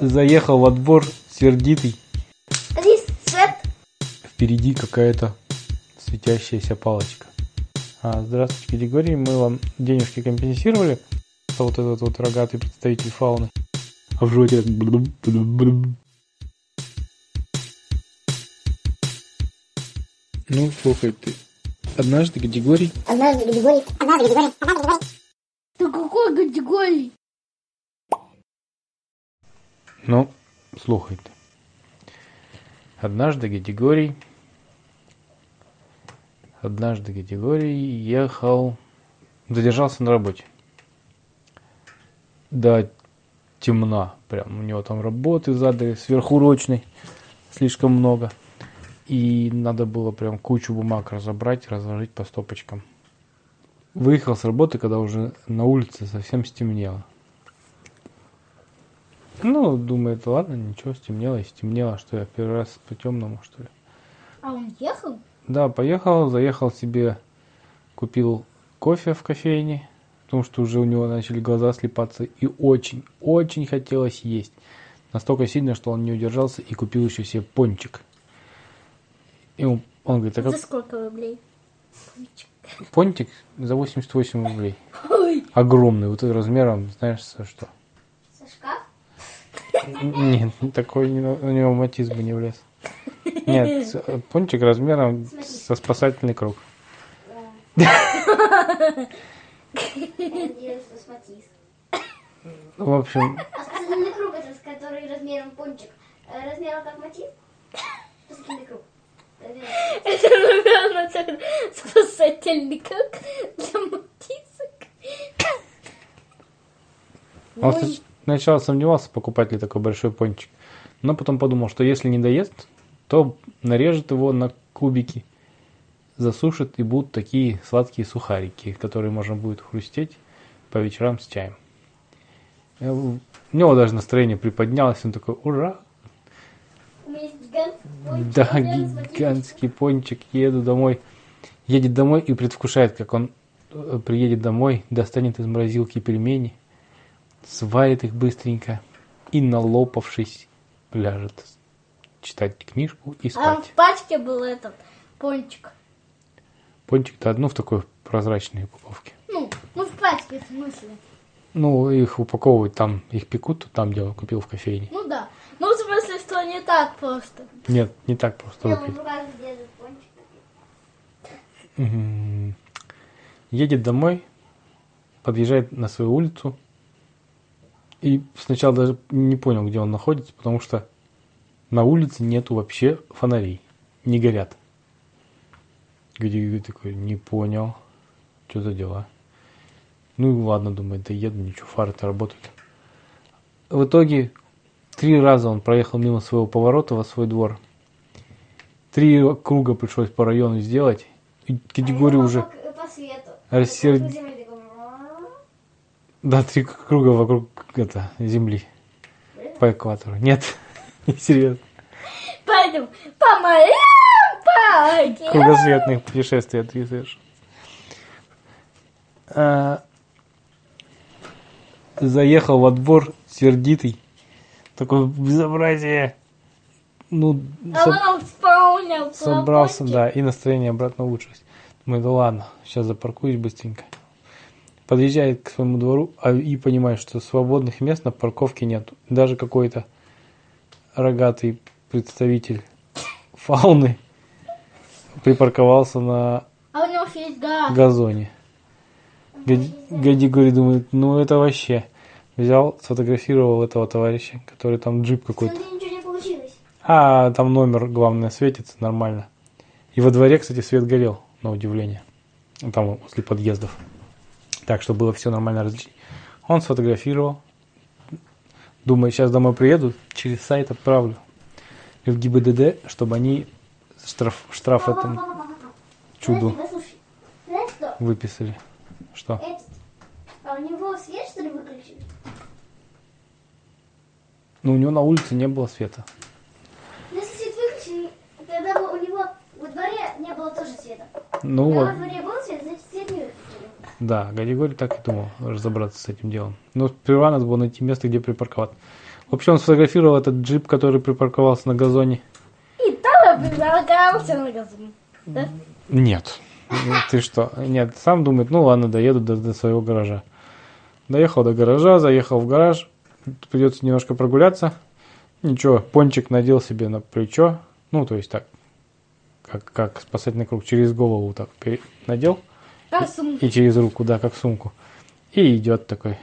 Заехал во двор сердитый. Свет. Впереди какая-то светящаяся палочка. А, здравствуйте, Григорий. Мы вам денежки компенсировали. Это вот этот вот рогатый представитель фауны. А в животе. Ну, слухай ты. Однажды Григорий Однажды Григорий. Однажды Григорий. Однажды Григорий. Ты какой категории? Ну, слухайте. Однажды Григорий... Однажды Григорий ехал... Задержался на работе. До темна. Прям у него там работы задали сверхурочной. Слишком много. И надо было прям кучу бумаг разобрать, разложить по стопочкам. Выехал с работы, когда уже на улице совсем стемнело. Ну, думает, ладно, ничего, стемнело и стемнело, что я первый раз по темному, что ли. А он ехал? Да, поехал, заехал себе, купил кофе в кофейне, потому что уже у него начали глаза слепаться, и очень, очень хотелось есть. Настолько сильно, что он не удержался и купил еще себе пончик. И он, он говорит, а За как сколько рублей? пончик за 88 рублей. Ой, Огромный, вот размером, знаешь, со что? Со шкаф. Нет, такой не, у него матиз бы не влез. Нет, пончик размером со спасательный круг. В общем, А спасательный круг это с который размером пончик. Э, Размером как Матис? Спасательный круг. Это, наверное, так спасательный круг для мотисок. он снач- сначала сомневался, покупать ли такой большой пончик. Но потом подумал, что если не доест, то нарежет его на кубики, засушит и будут такие сладкие сухарики, которые можно будет хрустеть по вечерам с чаем. Э, У него даже настроение приподнялось, он такой, ура, гигантский. Да, гигантский пончик. Еду домой. Едет домой и предвкушает, как он э, приедет домой, достанет из морозилки пельмени, сварит их быстренько и, налопавшись, ляжет читать книжку и А спать. в пачке был этот пончик. Пончик-то одну в такой прозрачной упаковке. Ну, ну в пачке, в смысле. Ну, их упаковывают там, их пекут, там, где он купил в кофейне. Ну да. Ну, в смысле, что не так просто. Нет, не так просто. Мгм. Едет домой, подъезжает на свою улицу и сначала даже не понял, где он находится, потому что на улице нету вообще фонарей, не горят. Где такой, не понял, что за дела. Ну и ладно, думает, да еду, ничего, фары-то работают. В итоге три раза он проехал мимо своего поворота во свой двор. Три круга пришлось по району сделать. И категорию А уже... По, по свету. рассерд- По земле такой, «Ра». Да, три круга вокруг это, Земли. По экватору. Нет, серьезно. Пойдем по морям, по. Кругосветных путешествий совершил. А, заехал во двор сердитый. Такое безобразие. Ну, А со- вспомнил собрался, да, и настроение обратно улучшилось. Думаю, да ладно, сейчас запаркуюсь быстренько. Подъезжает к своему двору а, и понимает, что свободных мест на парковке нет. Даже какой-то рогатый представитель фауны припарковался на А газоне. Гади Гади говорит, думает, ну это вообще. Взял, сфотографировал этого товарища, который там джип какой-то. А, там номер, главное, светится нормально. И во дворе, кстати, свет горел, на удивление. Там возле подъездов. Так что было все нормально различить. Он сфотографировал. Думаю, сейчас домой приеду, через сайт отправлю в ГИБДД, чтобы они штраф, штраф этому чуду выписали. Что? А у него свет, что ли, выключили? Ну, у него на улице не было света. Если свет выключили, тогда у него во дворе не было тоже света. Ну Когда во дворе был свет, значит свет не выключили. Да, Григорий так и думал разобраться с этим делом. Но сперва надо было найти место, где припарковаться. Вообще он сфотографировал этот джип, который припарковался на газоне. И там предлагался на газон. Да? Нет. Ну, Ты что? Нет, сам думает, ну ладно, доеду до, до своего гаража. Доехал до гаража, заехал в гараж. Придется немножко прогуляться. Ничего, пончик надел себе на плечо. Ну, то есть так, как, как спасательный круг, через голову так надел. Как сумка. И через руку, да, как сумку. И идет такой.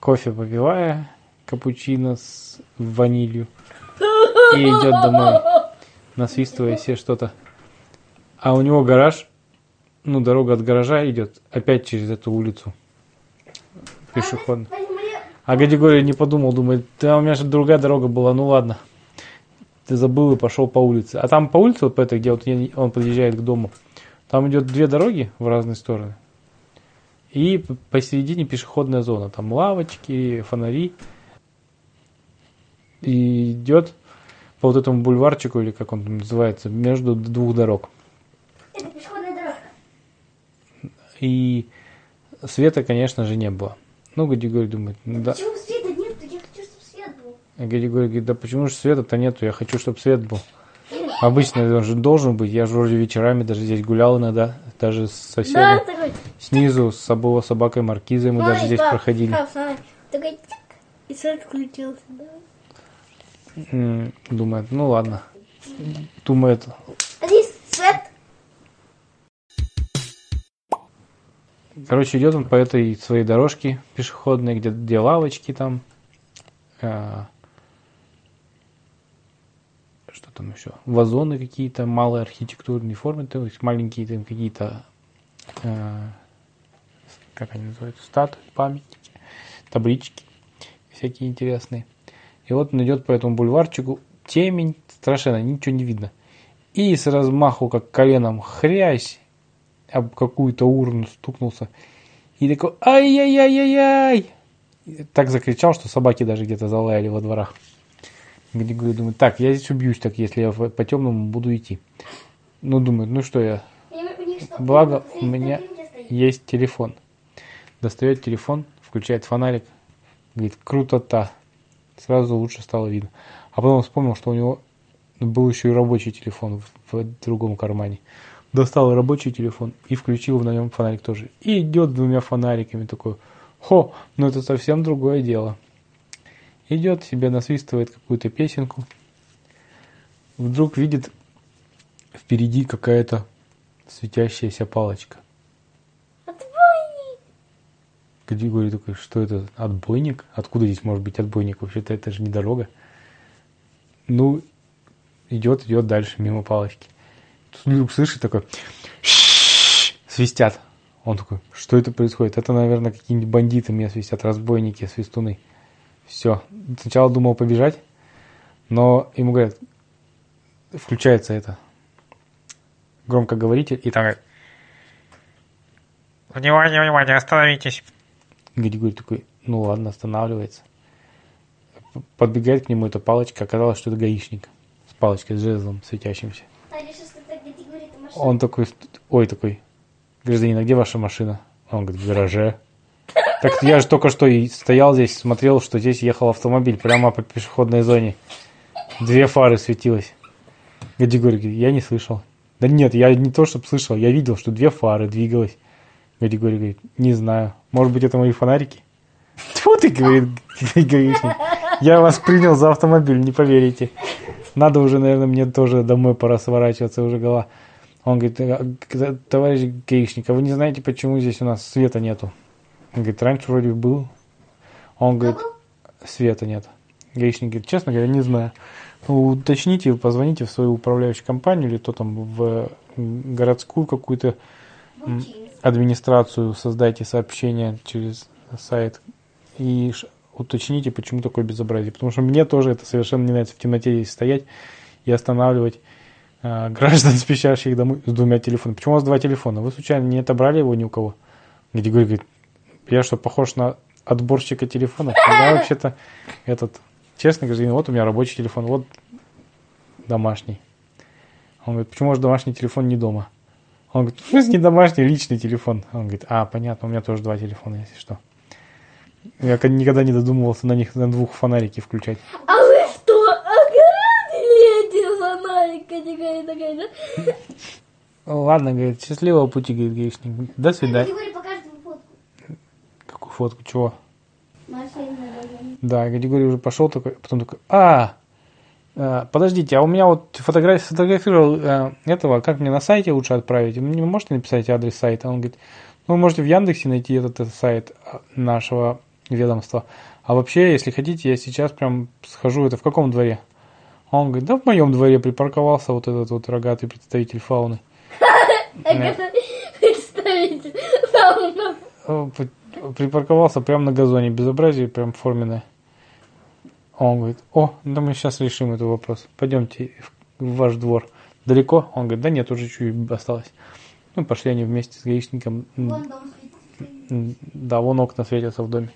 Кофе попивая, капучино с ванилью. И идет домой, насвистывая себе что-то. А у него гараж, ну, дорога от гаража идет опять через эту улицу. Пешеходная. Возьму ли- А Гадигорий не подумал, думает, да у меня же другая дорога была, ну ладно. Ты забыл и пошел по улице. А там по улице, вот по этой, где вот он подъезжает к дому, там идет две дороги в разные стороны. И посередине пешеходная зона. Там лавочки, фонари. И идет по вот этому бульварчику, или как он там называется, между двух дорог. Это пешеходная дорожка. И света, конечно же, не было. Ну, Гадигорий думает, ну да. Почему света нет? Я хочу, чтобы свет был. А говорит, да почему же света-то нету, я хочу, чтобы свет был. Обычно он же должен быть, я же вроде вечерами даже здесь гулял иногда, даже с Да, соседом такой. снизу, с собой собакой Маркизой мы даже смотри, здесь как- проходили. смотри. Такой тик, и свет включился. Да. М, Думает, ну ладно. Думает, А свет. короче, идет он по этой своей дорожке пешеходной, где, где лавочки там. Там еще? Вазоны какие-то, малые архитектурные формы, то есть маленькие там какие-то, а, как они называются, статуи, памятники, таблички всякие интересные. И вот он идет по этому бульварчику, темень, страшенно, ничего не видно. И с размаху, как коленом, хрясь, об какую-то урну стукнулся. И такой, ай-яй-яй-яй-яй! Так закричал, что собаки даже где-то залаяли во дворах. Григорий думает, так, я здесь убьюсь, так, если я по темному буду идти. Ну, думает, ну что я? Благо, у меня где есть телефон. Достает телефон, включает фонарик, говорит, круто-то. Сразу лучше стало видно. А потом вспомнил, что у него был еще и рабочий телефон в, в другом кармане. Достал рабочий телефон и включил на нем фонарик тоже. И идет двумя фонариками такой. Хо, ну это совсем другое дело. Идет себе, насвистывает какую-то песенку. Вдруг видит впереди какая-то светящаяся палочка. Отбойник. Григорий такой, что это, отбойник? Откуда здесь может быть отбойник? Вообще-то это же не дорога. Ну, идет, идет дальше мимо палочки. Тут вдруг слышит такой, свистят. Он такой, что это происходит? Это, наверное, какие-нибудь бандиты меня свистят, разбойники, свистуны. Все. Сначала думал побежать, но ему говорят, включается это громкоговоритель, и там говорит, Внимание, внимание, остановитесь. Григорий такой, ну ладно, останавливается. Подбегает к нему эта палочка, оказалось, что это гаишник. С палочкой, с жезлом светящимся. А. Он такой, ой, такой, гражданин, а где ваша машина? Он говорит, в гараже. Так я же только что и стоял здесь, смотрел, что здесь ехал автомобиль прямо по пешеходной зоне. Две фары светилось. Гадигорий говорит, я не слышал. Да нет, я не то, чтобы слышал, я видел, что две фары двигалось. Гадигорий говорит, не знаю. Может быть, это мои фонарики? Тьфу ты, говорит гаишник. Я вас принял за автомобиль, не поверите. Надо уже, наверное, мне тоже домой пора сворачиваться, уже голова. Он говорит, «А, товарищ гаишник, а вы не знаете, почему здесь у нас света нету? Он говорит, раньше вроде был. Он говорит, света нет. Гаишник говорит, честно говоря, не знаю. Ну, уточните, позвоните в свою управляющую компанию или то там в городскую какую-то администрацию, создайте сообщение через сайт и уточните, почему такое безобразие. Потому что мне тоже это совершенно не нравится в темноте здесь стоять и останавливать э, граждан, спешащих домой с двумя телефонами. Почему у вас два телефона? Вы случайно не отобрали его ни у кого? Григорий говорит, я что, похож на отборщика телефонов? Я вообще-то этот, честно говоря, вот у меня рабочий телефон, вот домашний. Он говорит, почему же домашний телефон не дома? Он говорит, смысле не домашний, личный телефон? Он говорит, а, понятно, у меня тоже два телефона, если что. Я никогда не додумывался на них на двух фонарики включать. А вы что, огородили эти фонарики? Ладно, говорит, счастливого пути, говорит гаишник. До свидания. Григорий покажет ему фотку. Какую фотку, чего? На газоне. Да, Григорий уже пошел такой, потом такой, а, э, подождите, а у меня вот фотограф, сфотографировал э, этого, как мне на сайте лучше отправить? Вы мне можете написать адрес сайта? Он говорит, ну, вы можете в Яндексе найти этот, э, сайт э, нашего ведомства. А вообще, если хотите, я сейчас прям схожу, это в каком дворе? А Он говорит, да в моем дворе припарковался вот этот вот рогатый представитель фауны. Представитель фауна. Припарковался прямо на газоне, безобразие прям форменное. А Он говорит, о, да мы сейчас решим этот вопрос. Пойдемте в ваш двор. Далеко? Он говорит, да нет, уже чуть осталось. Ну, пошли они вместе с гаишником. Вон дом светит. м, Да, вон окна светятся в доме.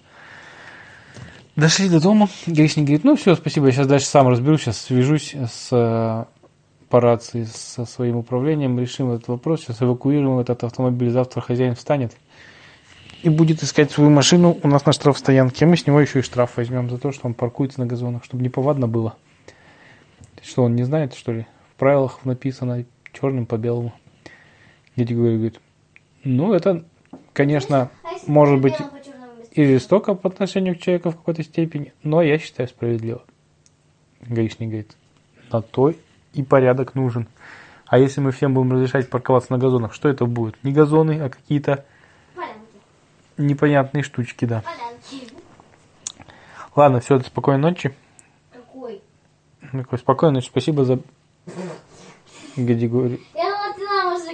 Дошли до дома. Гаишник говорит, ну все, спасибо, я сейчас дальше сам разберусь, сейчас свяжусь с э, по рации со своим управлением, решим этот вопрос, сейчас эвакуируем этот автомобиль, завтра хозяин встанет и будет искать свою машину у нас на штрафстоянке. А мы с него еще и штраф возьмем за то, что он паркуется на газонах, чтобы неповадно было. Что, он не знает, что ли? В правилах написано черным по белому. Григорий говорит, ну, это, конечно, А если может быть, белому, по черному без и жестоко по отношению к человеку в какой-то степени, но я считаю справедливо. Гаишник говорит, на то и порядок нужен. А если мы всем будем разрешать парковаться на газонах, что это будет? Не газоны, а какие-то. Непонятные штучки, да. Ладно, все, спокойной ночи. Какой? Такой, спокойной ночи, спасибо за... Говорит. Я ты нам уже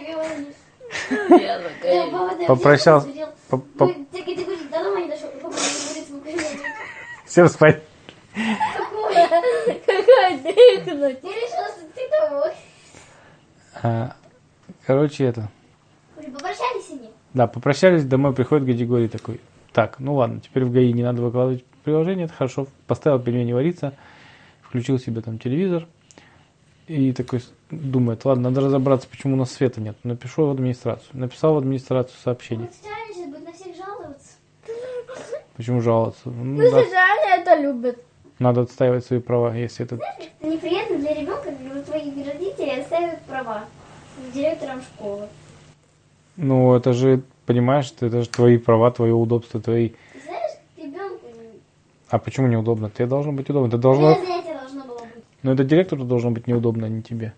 ты Попрощался. Всем спать. А, короче, это... Уже попрощались они? Да, попрощались, домой приходит Гадигорий такой. Так, ну ладно, теперь в ГАИ не надо выкладывать приложение, это хорошо. Поставил пельмени вариться, включил себе там телевизор и такой думает, ладно, надо разобраться, почему у нас света нет. Напишу в администрацию. Написал в администрацию сообщение. Сейчас будет на всех жаловаться. Почему жаловаться? Ну, Ну, да, это любит. надо отстаивать свои права, если это... Это неприятно для ребенка, когда у твоих родителей оставят права директором школы. Ну, это же, понимаешь, это же твои права, твое удобство, твои... Ты знаешь, ребенку А почему неудобно? Тебе должно быть удобно. Это должно... занятие должно было быть. Ну, это директору должно быть неудобно, а не тебе.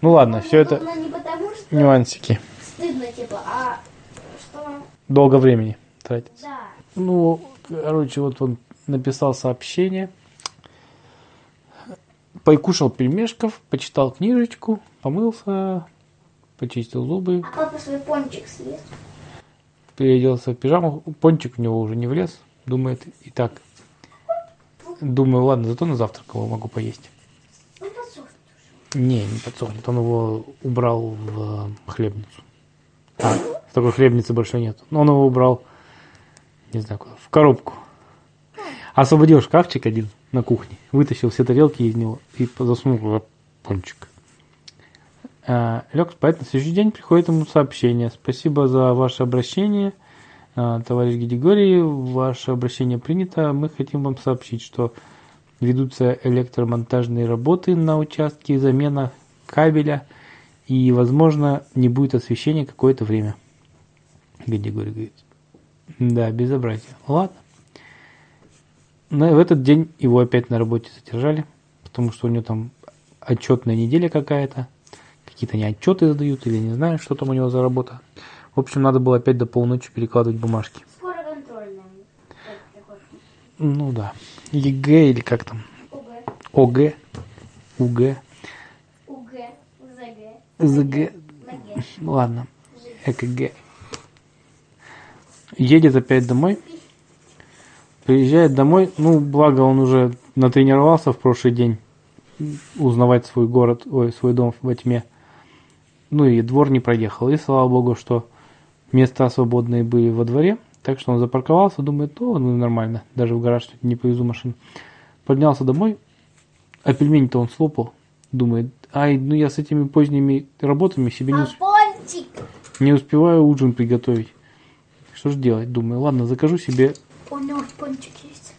Ну ладно, все это не потому, что нюансики. стыдно, типа, а что... Долго времени тратить. Да. Ну, короче, вот он написал сообщение, покушал пельмешков, почитал книжечку, помылся, почистил зубы, А папа свой пончик съест. переоделся в пижаму. Пончик у него уже не влез, думает, и так. Думаю, ладно, зато на завтрак его могу поесть. Он подсохнет. Не, не подсохнет, он его убрал в хлебницу. А, в такой хлебницы больше нет. Но он его убрал, не знаю куда, в коробку. Освободил шкафчик один на кухне, вытащил все тарелки из него и засунул пончик. А, лег спать, на следующий день приходит ему сообщение. Спасибо за ваше обращение, а, товарищ Григорий, ваше обращение принято. Мы хотим вам сообщить, что ведутся электромонтажные работы на участке, замена кабеля, и, возможно, не будет освещения какое-то время. Григорий говорит, да, безобразие. Ладно. Но в этот день его опять на работе задержали, потому что у него там отчетная неделя какая-то, какие-то не отчеты задают или не знаю, что там у него за работа. В общем, надо было опять до полуночи перекладывать бумажки. Скоро контрольная. Ну да. ЕГЭ или как там? ОГ. ОГ, УГ, УГ. ЗГ. ЗГ, ладно, ЭКГ. Едет опять домой. Приезжает домой, ну, благо он уже натренировался в прошлый день узнавать свой город, ой, свой дом во тьме. Ну и двор не проехал. И слава богу, что места свободные были во дворе. Так что он запарковался, думает, ну, ну нормально, даже в гараж не повезу машину. Поднялся домой, а пельмени-то он слопал. Думает, ай, ну я с этими поздними работами себе не, А усп- не успеваю ужин приготовить. Что же делать? Думаю, ладно, закажу себе У него пончик есть.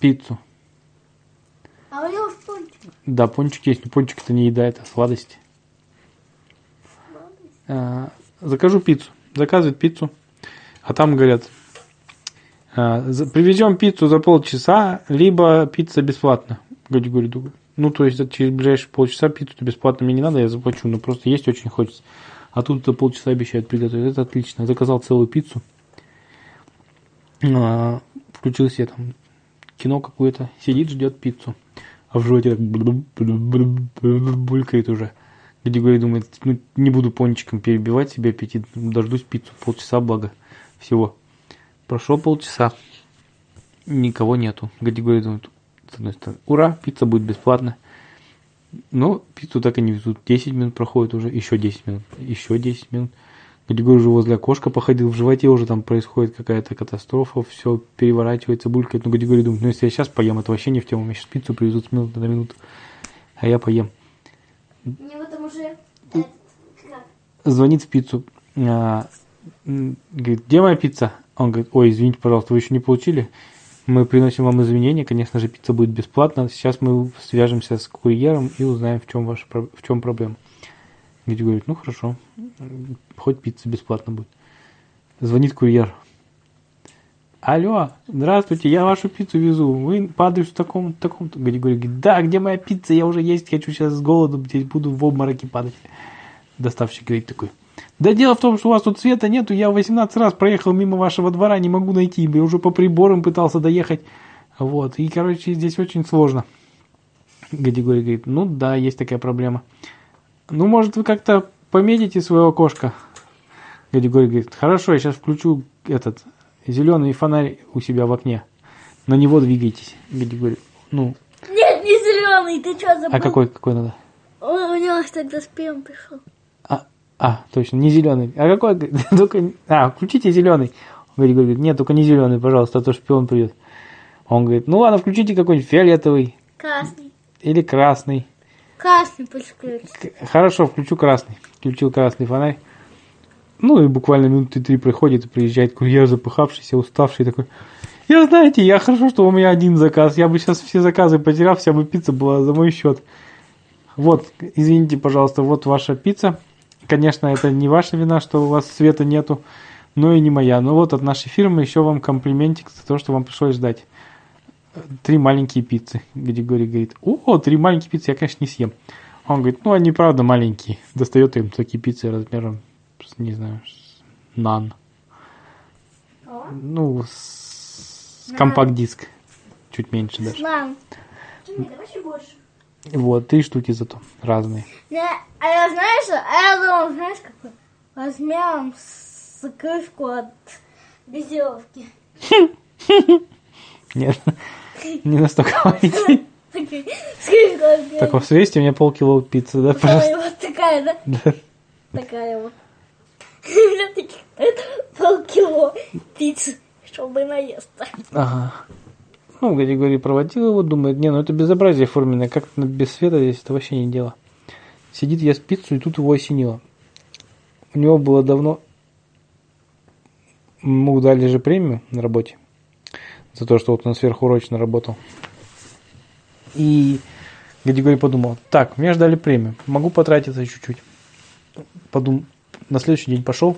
Пиццу. А у него пончик. Да, пончик есть, но пончик это не еда, это сладость. А, закажу пиццу. Заказывает пиццу. А там говорят, за- привезем пиццу за полчаса, либо пицца бесплатно. Говорю, говорю, думаю, ну, то есть это через ближайшие полчаса пиццу бесплатно мне не надо, я заплачу, но просто есть очень хочется. А тут за полчаса обещают приготовить. Это отлично. Заказал целую пиццу. А, включил себе там кино какое-то, сидит, ждет пиццу. А в животе так булькает уже. Григорий думает, ну, не буду пончиком перебивать себе аппетит, дождусь пиццу полчаса, благо всего. Прошло полчаса, никого нету. Григорий думает, с одной стороны, ура, пицца будет бесплатно. Но пиццу так и не везут. 10 минут проходит уже, еще 10 минут, еще 10 минут. Григорий уже возле окошка походил, в животе уже там происходит какая-то катастрофа, все переворачивается, булькает. Ну, Григорий думает, ну, если я сейчас поем, это вообще не в тему, мне сейчас пиццу привезут с минуты на минуту, а я поем. Мне вот там уже этот, как, Звонит в пиццу, а, говорит, где моя пицца? Он говорит, ой, извините, пожалуйста, вы еще не получили? Мы приносим вам извинения, конечно же, пицца будет бесплатна. Сейчас мы свяжемся с курьером и узнаем, в чем, ваша, в чем проблема. Григорий говорит, ну хорошо, хоть пицца бесплатно будет. Звонит курьер. Алло, здравствуйте, я вашу пиццу везу. Вы по адресу такому такому-то. Григорий говорит, да, где моя пицца? Я уже есть хочу сейчас с голоду, здесь буду в обмороке падать. Доставщик говорит такой, да дело в том, что у вас тут света нету, я 18 раз проехал мимо вашего двора, не могу найти, я уже по приборам пытался доехать. Вот, и, короче, здесь очень сложно. Григорий говорит, ну да, есть такая проблема. Ну, может, вы как-то пометите своего окошко? Григорий говорит, хорошо, я сейчас включу этот зеленый фонарь у себя в окне. На него двигайтесь. Григорий, ну, Нет, не зеленый, ты что забыл? а какой, какой надо? У, у него тогда спион пришел. А, точно, не зеленый. А какой? Только, а, включите зеленый. Григорий говорит, нет, только не зеленый, пожалуйста, а то шпион придет. Он говорит, ну ладно, включите какой-нибудь фиолетовый Красный. или красный. Красный пусть включится. К- Хорошо, включу красный. Включил красный фонарь. Ну и буквально минуты три проходит, и приезжает курьер, запыхавшийся, уставший такой. Я знаете, я хорошо, что у меня один заказ. Я бы сейчас все заказы потерял, вся бы пицца была за мой счет. Вот, извините, пожалуйста, вот ваша пицца. Конечно, это не ваша вина, что у вас света нету, но и не моя. Но вот от нашей фирмы еще вам комплиментик за то, что вам пришлось ждать. Три маленькие пиццы. Григорий говорит, о, три маленькие пиццы, я, конечно, не съем. Он говорит, ну, они правда маленькие. Достает им такие пиццы размером, с, не знаю, с нан. О, Ну, с компакт-диск. Чуть меньше даже. Мам, Тимми, давай чуть больше. Вот, три штуки зато разные. не, а я знаешь, а я думал, знаешь, какой? Размером с крышку от безделовки. Нет, не настолько Так, вот свесьте мне полкило пиццы, да, пожалуйста? Вот такая, да? Да. Такая вот. У меня таких полкило пиццы, чтобы наесться. Ага. Ну, Григорий проводил его, думает, не, ну это безобразие форменное, как без света здесь это вообще не дело. Сидит, ест пиццу, и тут его осенило. У него было давно... Ему дали же премию на работе за то, что вот он сверхурочно работал. И Григорий подумал, так, мне ждали премию, могу потратиться чуть-чуть. Подум... На следующий день пошел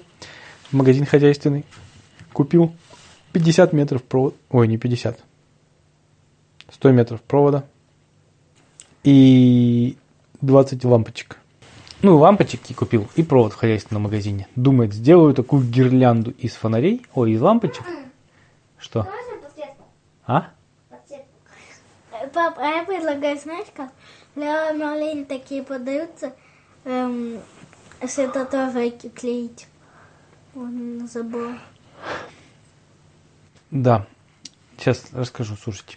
в магазин хозяйственный, купил 50 метров провода, ой, не 50, 100 метров провода и 20 лампочек. Ну, лампочек и купил, и провод в хозяйственном магазине. Думает, сделаю такую гирлянду из фонарей, ой, из лампочек. Что? А? Подсветку. Э, Пап, а я предлагаю, знаешь как? Для малень такие подаются, эм, светоторы клеить. Он забыл. Да. Сейчас расскажу, слушайте.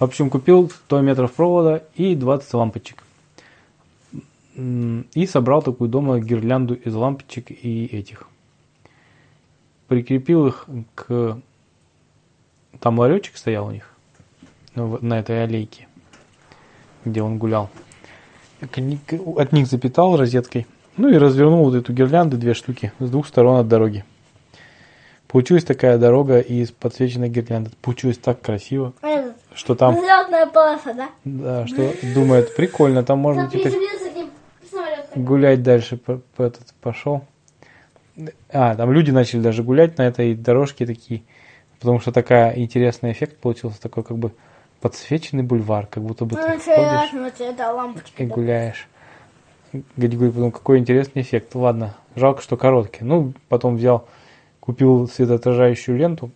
В общем, купил 100 метров провода и 20 лампочек. И собрал такую дома гирлянду из лампочек и этих. Прикрепил их к... Там ларечек стоял у них. ну, На этой аллейке, где он гулял. От них запитал розеткой. Ну и развернул вот эту гирлянду, две штуки, с двух сторон от дороги. Получилась такая дорога из подсвеченной гирлянды. Получилось так красиво, Этот, что там, взлетная полоса, да? да, что думает, прикольно, там можно Там теперь гулять дальше по, по этот пошел. А, там люди начали даже гулять на этой дорожке такие, потому что такая интересный эффект получился, такой как бы подсвеченный бульвар, как будто бы Ну, ты ходишь и гуляешь. Гадигорий подумал, какой интересный эффект. Ладно, жалко, что короткий. Ну, потом взял, купил светоотражающую ленту,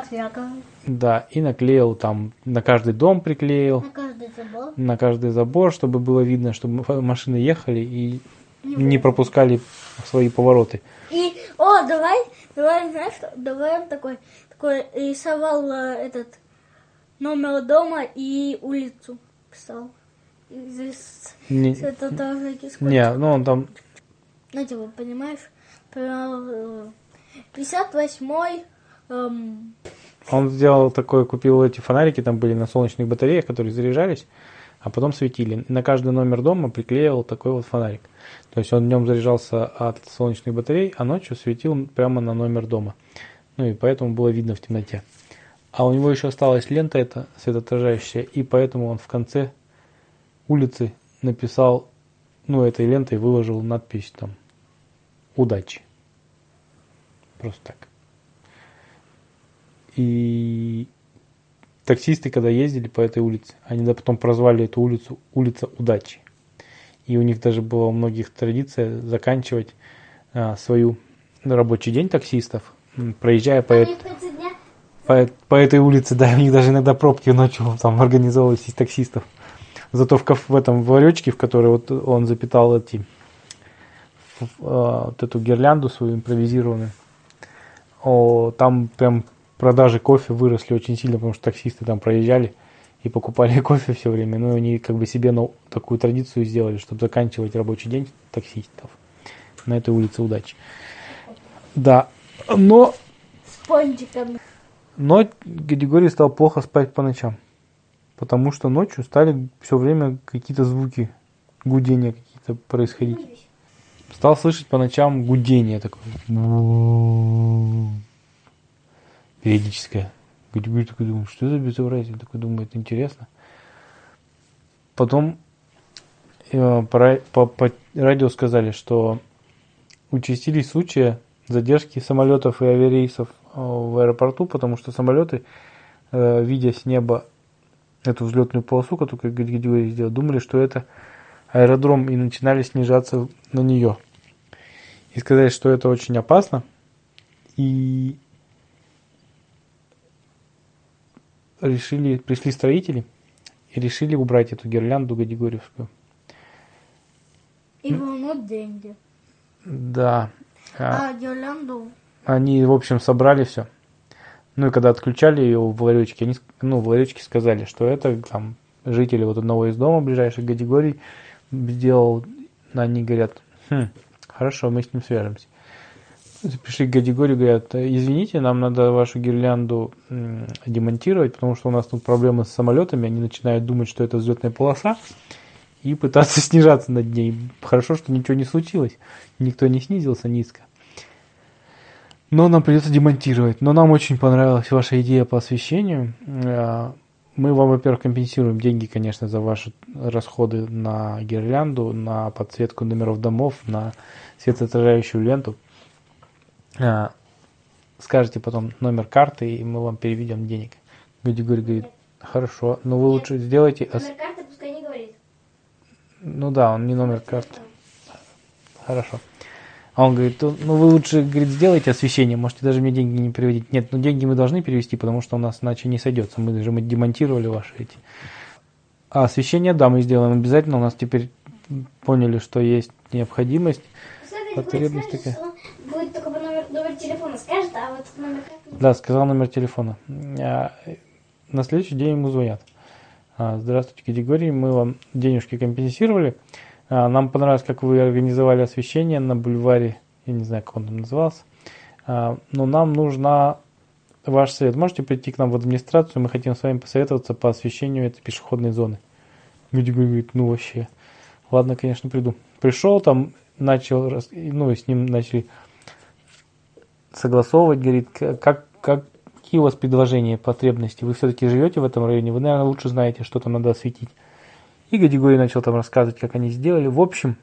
Как говорю. да, и наклеил там, на каждый дом приклеил, На каждый забор. на каждый забор, чтобы было видно, чтобы машины ехали и не пропускали свои повороты. И, о, давай, давай, знаешь давай он такой, такой рисовал э, этот номер дома и улицу писал. И здесь Не, это тоже не, ну он там, Ну, типа, понимаешь, про 58-й, эм, он сделал такой, купил эти фонарики, там были на солнечных батареях, которые заряжались, а потом светили. На каждый номер дома приклеивал такой вот фонарик. То есть он днем заряжался от солнечных батарей, а ночью светил прямо на номер дома. Ну и поэтому было видно в темноте. А у него еще осталась лента эта светоотражающая, и поэтому он в конце улицы написал, ну этой лентой выложил надпись там «Удачи». Просто так. И таксисты, когда ездили по этой улице, они да потом прозвали эту улицу улица удачи. И у них даже была у многих традиция заканчивать а, свою рабочий день таксистов, проезжая по, эт- по, по этой улице, да, у них даже иногда пробки ночью там организовывались из таксистов. Зато в, в этом в ларечке, в который вот он запитал эти а, вот эту гирлянду свою импровизированную, о, там прям продажи кофе выросли очень сильно, потому что таксисты там проезжали и покупали кофе все время. Ну, они как бы себе ну, такую традицию сделали, чтобы заканчивать рабочий день таксистов на этой улице удачи. Да, но с пончиками. но Григорий стал плохо спать по ночам. Потому что ночью стали все время какие-то звуки, гудения какие-то происходить. Стал слышать по ночам гудение такое. Периодическое. Григорий такой думает, что за безобразие? Такой думает, интересно. Потом э, по, по радио сказали, что участились случаи задержки самолетов и авиарейсов э, в аэропорту, потому что самолеты, э, видя с неба эту взлетную полосу, которую Григорий сделал, думали, что это аэродром и начинали снижаться на нее. И сказали, что это очень опасно. И решили, пришли строители и решили убрать эту гирлянду Гадигорьевскую. И вернут деньги. Да. А, А гирлянду Они, в общем, собрали все. Ну и когда отключали ее в ларечке, они, ну, в ларечке сказали, что это там жители вот одного из дома ближайших категорий сделал. Они говорят, «Хм, хорошо, мы с ним свяжемся. Пришли к Гадигорию, говорят, извините, нам надо вашу гирлянду демонтировать, потому что у нас тут проблемы с самолетами, они начинают думать, что это взлетная полоса, и пытаться снижаться над ней. Хорошо, что ничего не случилось, никто не снизился низко. Но нам придется демонтировать. Но нам очень понравилась ваша идея по освещению. Э, Мы вам, во-первых, компенсируем деньги, конечно, за ваши расходы на гирлянду, на подсветку номеров домов, на светоотражающую ленту. Э, Скажете потом номер карты, и мы вам переведем денег. Григорий говорит, хорошо, но вы лучше сделайте... ос- Номер карты пускай не говорит. Ну да, он не номер карты. Хорошо. А он говорит, «Ну, ну вы лучше, говорит, сделайте освещение, можете даже мне деньги не переводить. Нет, ну деньги мы должны перевести, потому что у нас иначе не сойдется. Мы даже мы демонтировали ваши эти. А освещение, да, мы сделаем обязательно. У нас теперь поняли, что есть необходимость. Потребность такая. что он будет только по номер, номер телефона скажет, а вот номер карты не Да, сказал номер телефона. А, На следующий день ему звонят. А, Здравствуйте, Григорий, мы вам денежки компенсировали. А, Нам понравилось, как вы организовали освещение на бульваре, я не знаю, как он там назывался. Но нам нужна ваш совет. Можете прийти к нам в администрацию, мы хотим с вами посоветоваться по освещению этой пешеходной зоны. Григорий говорит, ну вообще. Ладно, конечно, приду. Пришел там, начал, ну, и с ним начали согласовывать, говорит, как, как, какие у вас предложения, потребности. Вы все-таки живете в этом районе, вы, наверное, лучше знаете, что там надо осветить. И Гадигорий начал там рассказывать, как они сделали. В общем,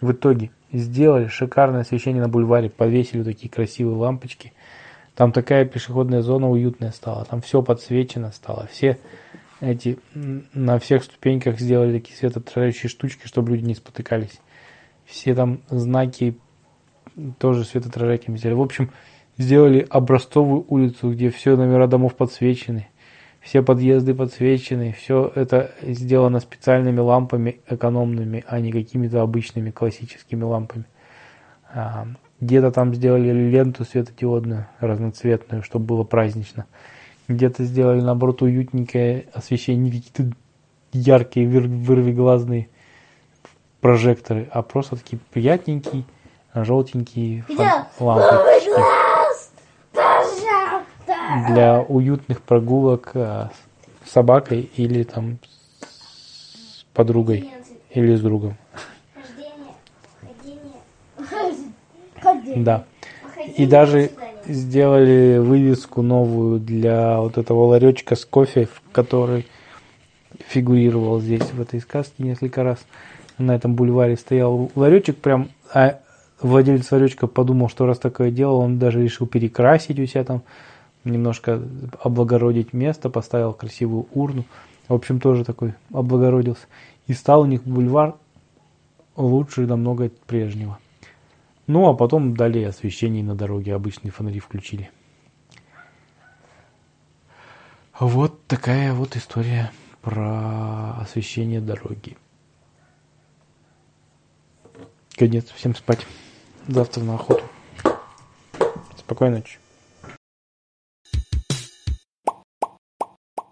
в итоге сделали шикарное освещение на бульваре, повесили такие красивые лампочки. Там такая пешеходная зона уютная стала, там все подсвечено стало, все эти на всех ступеньках сделали такие светоотражающие штучки, чтобы люди не спотыкались. Все там знаки тоже светоотражателями сделали. В общем, сделали образцовую улицу, где все номера домов подсвечены, все подъезды подсвечены, все это сделано специальными лампами экономными, а не какими-то обычными классическими лампами. А, Где-то там сделали ленту светодиодную, разноцветную, чтобы было празднично. Где-то сделали, наоборот, уютненькое освещение, не какие-то яркие, выр- вырвиглазные прожекторы, а просто такие приятненькие, желтенькие фон- Где? Для уютных прогулок а, с собакой или там с подругой или с другом. Да. И даже сделали вывеску новую для вот этого ларечка с кофе, в который фигурировал здесь в этой сказке несколько раз. На этом бульваре стоял ларечек прям, а владелец ларечка подумал, что раз такое дело, он даже решил перекрасить у себя там, немножко облагородить место, поставил красивую урну. В общем, тоже такой облагородился. И стал у них бульвар лучше намного прежнего. Ну, а потом дали освещение на дороге, обычные фонари включили. Вот такая вот история про освещение дороги. Конец, всем спать. Завтра на охоту. Спокойной ночи.